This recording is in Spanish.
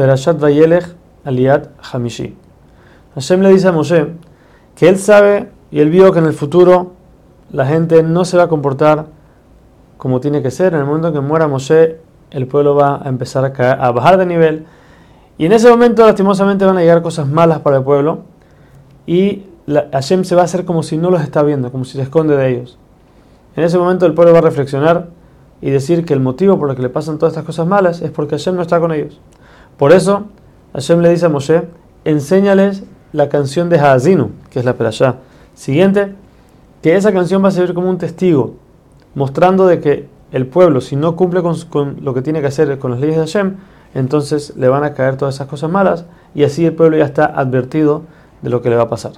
Perashat Vayelech Aliat Hamishi. Hashem le dice a Moshe que él sabe y él vio que en el futuro la gente no se va a comportar como tiene que ser. En el momento en que muera Moshe, el pueblo va a empezar a, a bajar de nivel. Y en ese momento, lastimosamente, van a llegar cosas malas para el pueblo. Y Hashem se va a hacer como si no los está viendo, como si se esconde de ellos. En ese momento, el pueblo va a reflexionar y decir que el motivo por el que le pasan todas estas cosas malas es porque Hashem no está con ellos. Por eso, Hashem le dice a Moshe: enséñales la canción de Haazinu, que es la Perashá. Siguiente, que esa canción va a servir como un testigo, mostrando de que el pueblo, si no cumple con, con, lo que tiene que hacer con las leyes de Hashem, entonces le van a caer todas esas cosas malas y así el pueblo ya está advertido de lo que le va a pasar.